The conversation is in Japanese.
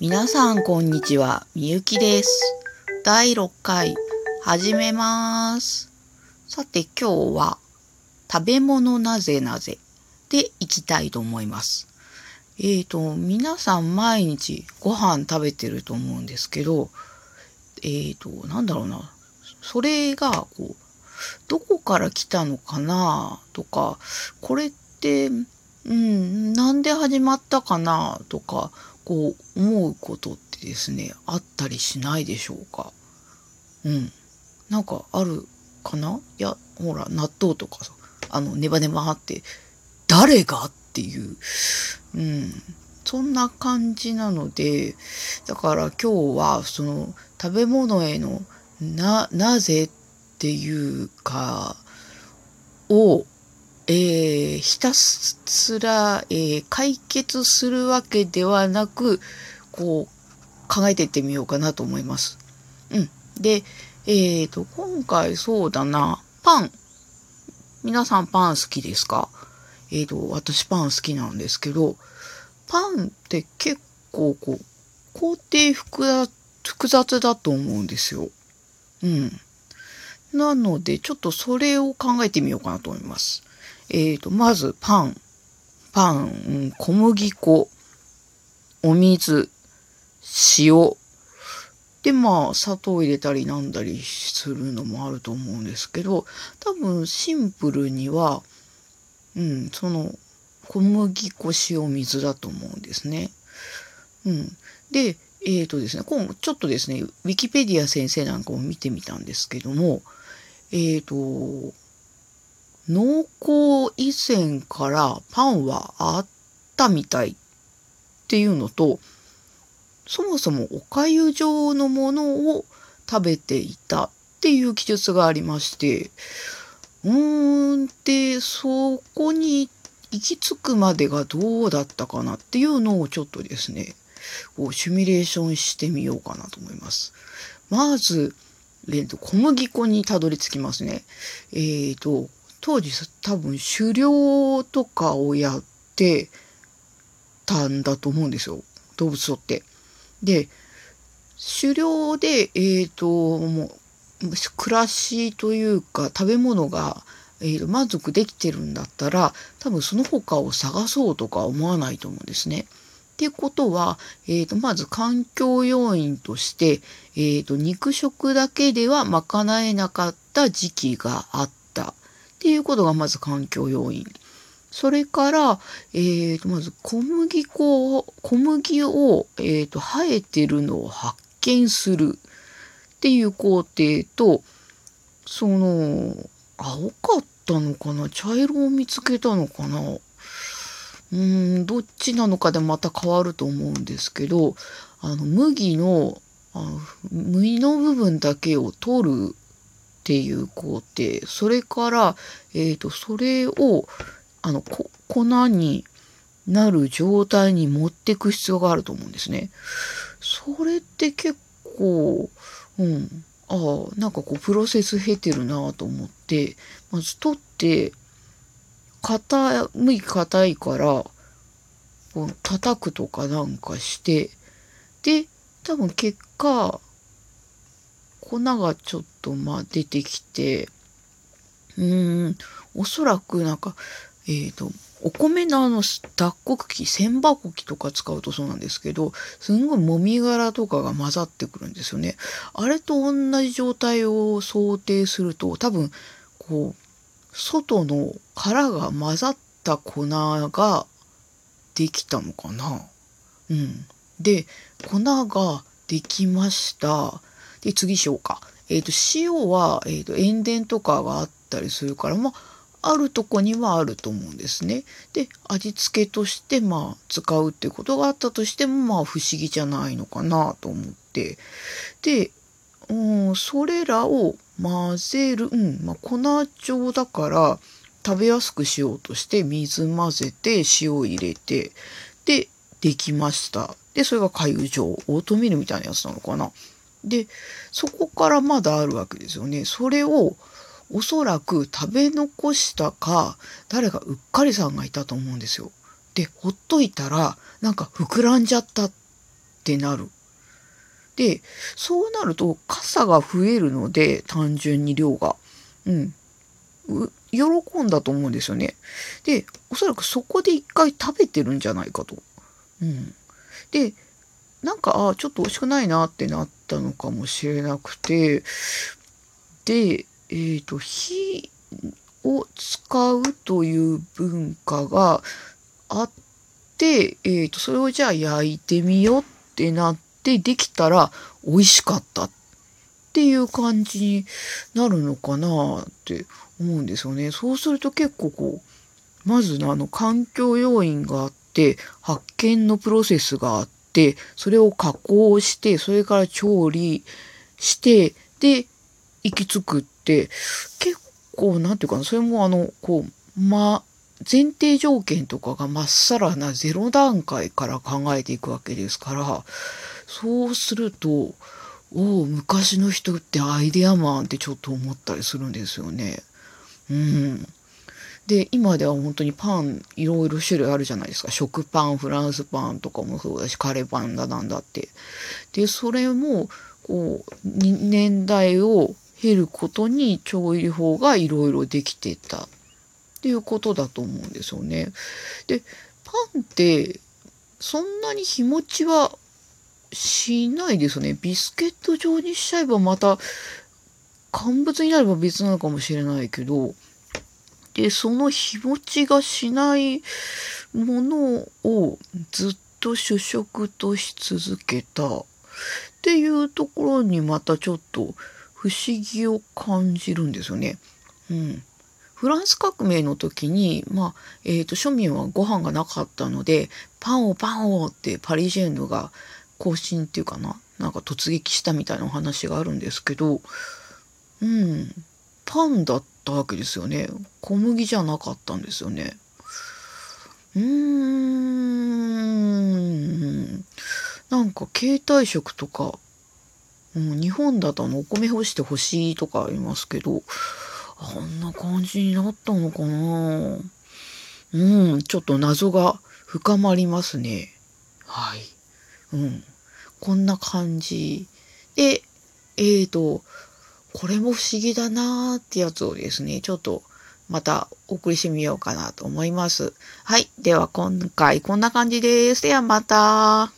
皆さんこんにちは、みゆきです。第6回、始めます。さて今日は、食べ物なぜなぜでいきたいと思います。えーと、皆さん毎日ご飯食べてると思うんですけど、えーと、なんだろうな。それが、こう、どこから来たのかなとか、これって、うん、なんで始まったかなとか、こう思うことってですね、あったりしないでしょうか？うん。なんかあるかな？いや、ほら、納豆とかさ、あの、ネバネバって、誰がっていう、うん。そんな感じなので、だから今日はその食べ物へのな、なぜっていうか、を、えーひたすら、えー解決するわけではなく、こう、考えていってみようかなと思います。うん。で、えっ、と、今回そうだな、パン。皆さんパン好きですか？えっ、と、私パン好きなんですけど、パンって結構こう、工程複複雑だと思うんですよ。うん。なので、ちょっとそれを考えてみようかなと思います。えっ、と、まずパン。パン、小麦粉、お水、塩。で、まあ、砂糖入れたりなんだりするのもあると思うんですけど、多分シンプルには、うん、その、小麦粉、塩、水だと思うんですね。うん。で、えっ、とですね、今ちょっとですね、ウィキペディア先生なんかも見てみたんですけども、えっ、と、農耕以前からパンはあったみたいっていうのと、そもそもお粥状のものを食べていたっていう記述がありまして、うーん、で、そこに行き着くまでがどうだったかなっていうのをちょっとですね、こうシミュレーションしてみようかなと思います。まず、えーと小麦粉にたどり着きますね。えっ、と、当時多分狩猟とかをやってたんだと思うんですよ。動物とって。で、狩猟で、えっ、と、もう、暮らしというか食べ物が、えー満足できてるんだったら、多分その他を探そうとか思わないと思うんですね。っていうことは、えーと、まず環境要因として、えーと、肉食だけでは賄えなかった時期があった。っていうことがまず環境要因。それから、えーと、まず小麦粉を、小麦を、えーと、生えてるのを発見するっていう工程と、その、青かったのかな？茶色を見つけたのかな？うーん、どっちなのかでまた変わると思うんですけど、あの、麦の、あの麦の部分だけを取るっていう工程、それから、えっ、と、それを、あの、粉になる状態に持っていく必要があると思うんですね。それって結構、うん、ああ、なんかこう、プロセス経てるなと思って、まず取って、硬い、硬いから、こう叩くとかなんかして、で、多分結果、粉がちょっとまあ出てきて、うーん、おそらくなんか、えっ、と、お米のあの脱穀機、千箱機とか使うとそうなんですけど、すんごいもみ殻とかが混ざってくるんですよね。あれと同じ状態を想定すると、多分、こう、外の殻が混ざった粉ができたのかな。うん。で、粉ができました。で、次塩か。えっ、と、塩は、えっ、と、塩田とかがあったりするから、まあ、あるとこにはあると思うんですね。で、味付けとして、まあ、使うってことがあったとしても、まあ、不思議じゃないのかなと思って。で、うん、それらを混ぜる、うん、まあ、粉状だから、食べやすくしようとして、水混ぜて、塩入れて、で、できました。で、それが粥状、オートミールみたいなやつなのかな。で、そこからまだあるわけですよね。それを、おそらく食べ残したか、誰かうっかりさんがいたと思うんですよ。で、ほっといたら、なんか膨らんじゃったってなる。で、そうなると傘が増えるので、単純に量が。うん。喜んだと思うんですよね。で、おそらくそこで一回食べてるんじゃないかと。うん。で、なんか、あちょっと美味しくないなってなったのかもしれなくて、で、えっ、ー、と、火を使うという文化があって、えっ、ー、と、それをじゃあ焼いてみようってなってできたら美味しかったっていう感じになるのかなって思うんですよね。そうすると結構こう、まずあの環境要因があって、発見のプロセスがあって、それを加工して、それから調理して、で、行き着くって、結構、なんていうかな、それもあの、こう、ま、前提条件とかがまっさらなゼロ段階から考えていくわけですから、そうすると、おお、昔の人ってアイデアマンってちょっと思ったりするんですよね。うん。で、今では本当にパンいろいろ種類あるじゃないですか。食パン、フランスパンとかもそうだし、カレーパンだなんだって。で、それも、こう、年代を経ることに調理法がいろいろできてたっていうことだと思うんですよね。で、パンってそんなに日持ちはしないですね。ビスケット状にしちゃえばまた乾物になれば別なのかもしれないけど、で、その日持ちがしないものをずっと主食とし続けたっていうところにまたちょっと不思議を感じるんですよね。うん。フランス革命の時に、まあ、え、ー、と、庶民はご飯がなかったので、パンをパンをってパリジェンヌが行進っていうかな、なんか突撃したみたいなお話があるんですけど、うん、パンだっったわけですよね。小麦じゃなかったんですよね。うーん、なんか携帯食とか、うん、日本だとあのお米干してほしいとかありますけど、あんな感じになったのかなうん、ちょっと謎が深まりますね。はい。うん。こんな感じ。で、えーと、これも不思議だなーってやつをですね、ちょっとまたお送りしてみようかなと思います。はい。では今回こんな感じです。ではまた。